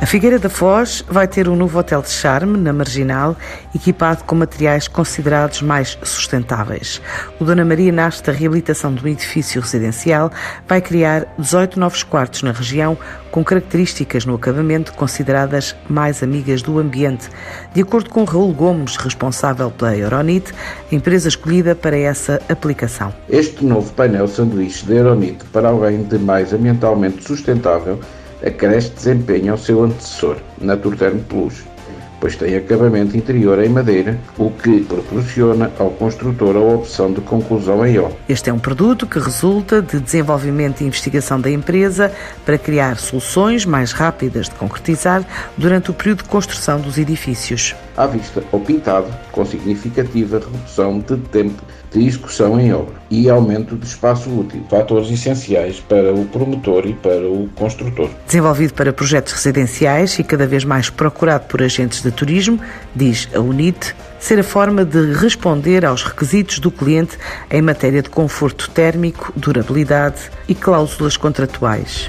A Figueira da Foz vai ter um novo hotel de charme na Marginal, equipado com materiais considerados mais sustentáveis. O Dona Maria nasce da reabilitação um edifício residencial, vai criar 18 novos quartos na região, com características no acabamento consideradas mais amigas do ambiente. De acordo com Raul Gomes, responsável pela Euronite, a empresa escolhida para essa aplicação. Este novo painel sanduíche da Euronite para alguém de mais ambientalmente sustentável acresce desempenho ao seu antecessor, Naturterm Plus, pois tem acabamento interior em madeira, o que proporciona ao construtor a opção de conclusão em O. Este é um produto que resulta de desenvolvimento e investigação da empresa para criar soluções mais rápidas de concretizar durante o período de construção dos edifícios. À vista ou pintado, com significativa redução de tempo de execução em obra e aumento de espaço útil, fatores essenciais para o promotor e para o construtor. Desenvolvido para projetos residenciais e cada vez mais procurado por agentes de turismo, diz a UNIT, ser a forma de responder aos requisitos do cliente em matéria de conforto térmico, durabilidade e cláusulas contratuais.